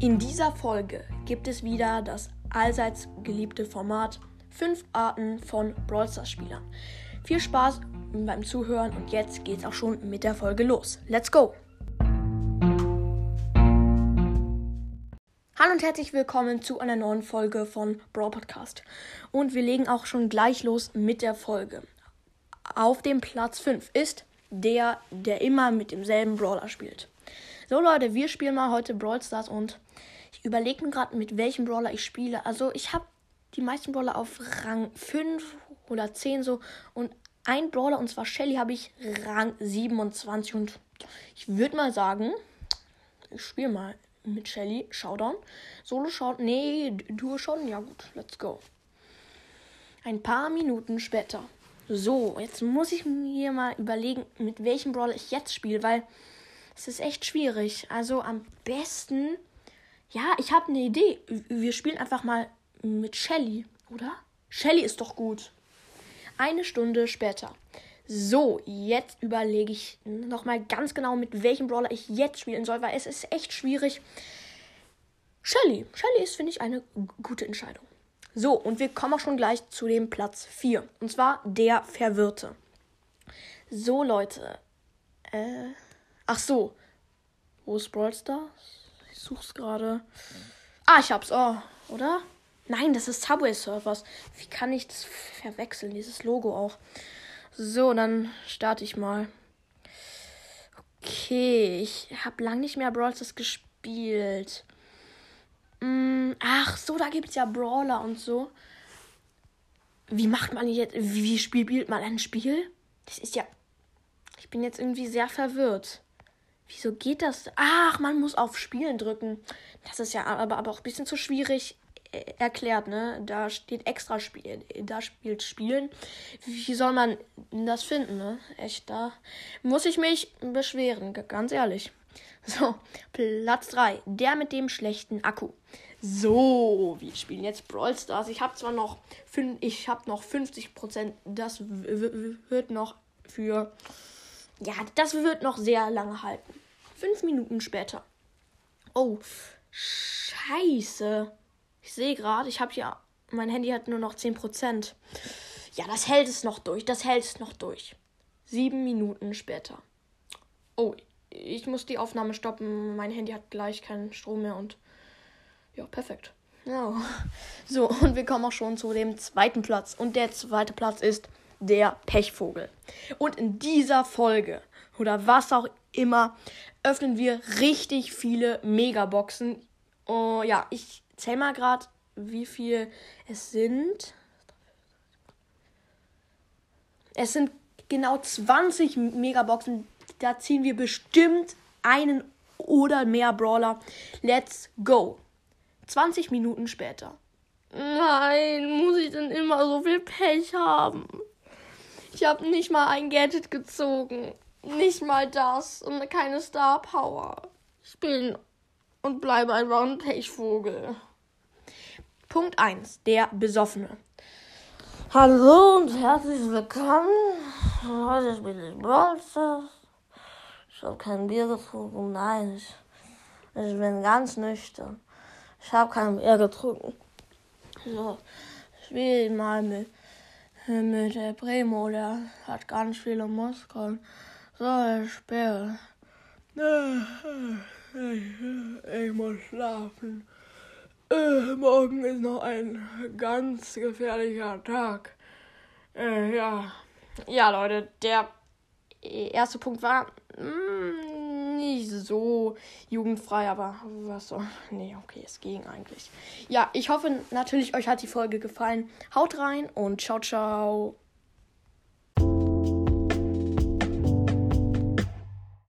In dieser Folge gibt es wieder das allseits geliebte Format 5 Arten von Brawl Stars Spielern. Viel Spaß beim Zuhören und jetzt geht's auch schon mit der Folge los. Let's go! Hallo und herzlich willkommen zu einer neuen Folge von Brawl Podcast. Und wir legen auch schon gleich los mit der Folge. Auf dem Platz 5 ist der, der immer mit demselben Brawler spielt. So Leute, wir spielen mal heute Brawl Stars und ich überlege mir gerade, mit welchem Brawler ich spiele. Also ich habe die meisten Brawler auf Rang 5 oder 10 so und ein Brawler und zwar Shelly habe ich Rang 27 und ich würde mal sagen, ich spiele mal mit Shelly Showdown. Solo Showdown, nee, Duo Showdown, ja gut, let's go. Ein paar Minuten später. So, jetzt muss ich mir mal überlegen, mit welchem Brawler ich jetzt spiele, weil es ist echt schwierig. Also am besten, ja, ich habe eine Idee. Wir spielen einfach mal mit Shelly, oder? Shelly ist doch gut. Eine Stunde später. So, jetzt überlege ich nochmal ganz genau, mit welchem Brawler ich jetzt spielen soll, weil es ist echt schwierig. Shelly. Shelly ist, finde ich, eine gute Entscheidung. So, und wir kommen auch schon gleich zu dem Platz 4. Und zwar der Verwirrte. So, Leute. Äh. Ach so. Wo ist Brawl Stars? Ich such's gerade. Ah, ich hab's. Oh, oder? Nein, das ist Subway Surfers. Wie kann ich das verwechseln? Dieses Logo auch. So, dann starte ich mal. Okay, ich habe lang nicht mehr Brawl Stars gespielt. Mm, ach so, da gibt's ja Brawler und so. Wie macht man jetzt, wie spielt man ein Spiel? Das ist ja, ich bin jetzt irgendwie sehr verwirrt. Wieso geht das? Ach, man muss auf Spielen drücken. Das ist ja aber, aber auch ein bisschen zu schwierig äh, erklärt, ne? Da steht extra Spiel, da spielt Spielen. Wie soll man das finden, ne? Echt, da muss ich mich beschweren, ganz ehrlich. So, Platz 3. Der mit dem schlechten Akku. So, wir spielen jetzt Brawl Stars. Ich habe zwar noch, ich habe noch 50%. Das wird noch für, ja, das wird noch sehr lange halten. Fünf Minuten später. Oh, scheiße. Ich sehe gerade, ich habe hier, mein Handy hat nur noch 10%. Ja, das hält es noch durch. Das hält es noch durch. Sieben Minuten später. Oh, ich muss die Aufnahme stoppen. Mein Handy hat gleich keinen Strom mehr und ja, perfekt. Ja. So, und wir kommen auch schon zu dem zweiten Platz. Und der zweite Platz ist der Pechvogel. Und in dieser Folge oder was auch immer öffnen wir richtig viele Megaboxen. Oh, ja, ich zähl mal gerade, wie viel es sind. Es sind genau 20 Megaboxen, da ziehen wir bestimmt einen oder mehr Brawler. Let's go. 20 Minuten später. Nein, muss ich denn immer so viel Pech haben? Ich habe nicht mal ein Gadget gezogen. Nicht mal das und keine Star Power. Ich bin und bleibe ein Pechvogel. Punkt 1. Der Besoffene. Hallo und herzlich willkommen. Heute spiele ich Brawl. Ich habe kein Bier getrunken. Nein, ich, ich bin ganz nüchtern. Ich habe kein Bier getrunken. So, ich spiele mal mit, mit der Primo. Der hat ganz viele Muskeln. So, ich spiele. Ich muss schlafen. Äh, morgen ist noch ein ganz gefährlicher Tag. Äh, ja. Ja, Leute, der erste Punkt war mm, nicht so jugendfrei, aber was so. Nee, okay, es ging eigentlich. Ja, ich hoffe natürlich, euch hat die Folge gefallen. Haut rein und ciao, ciao.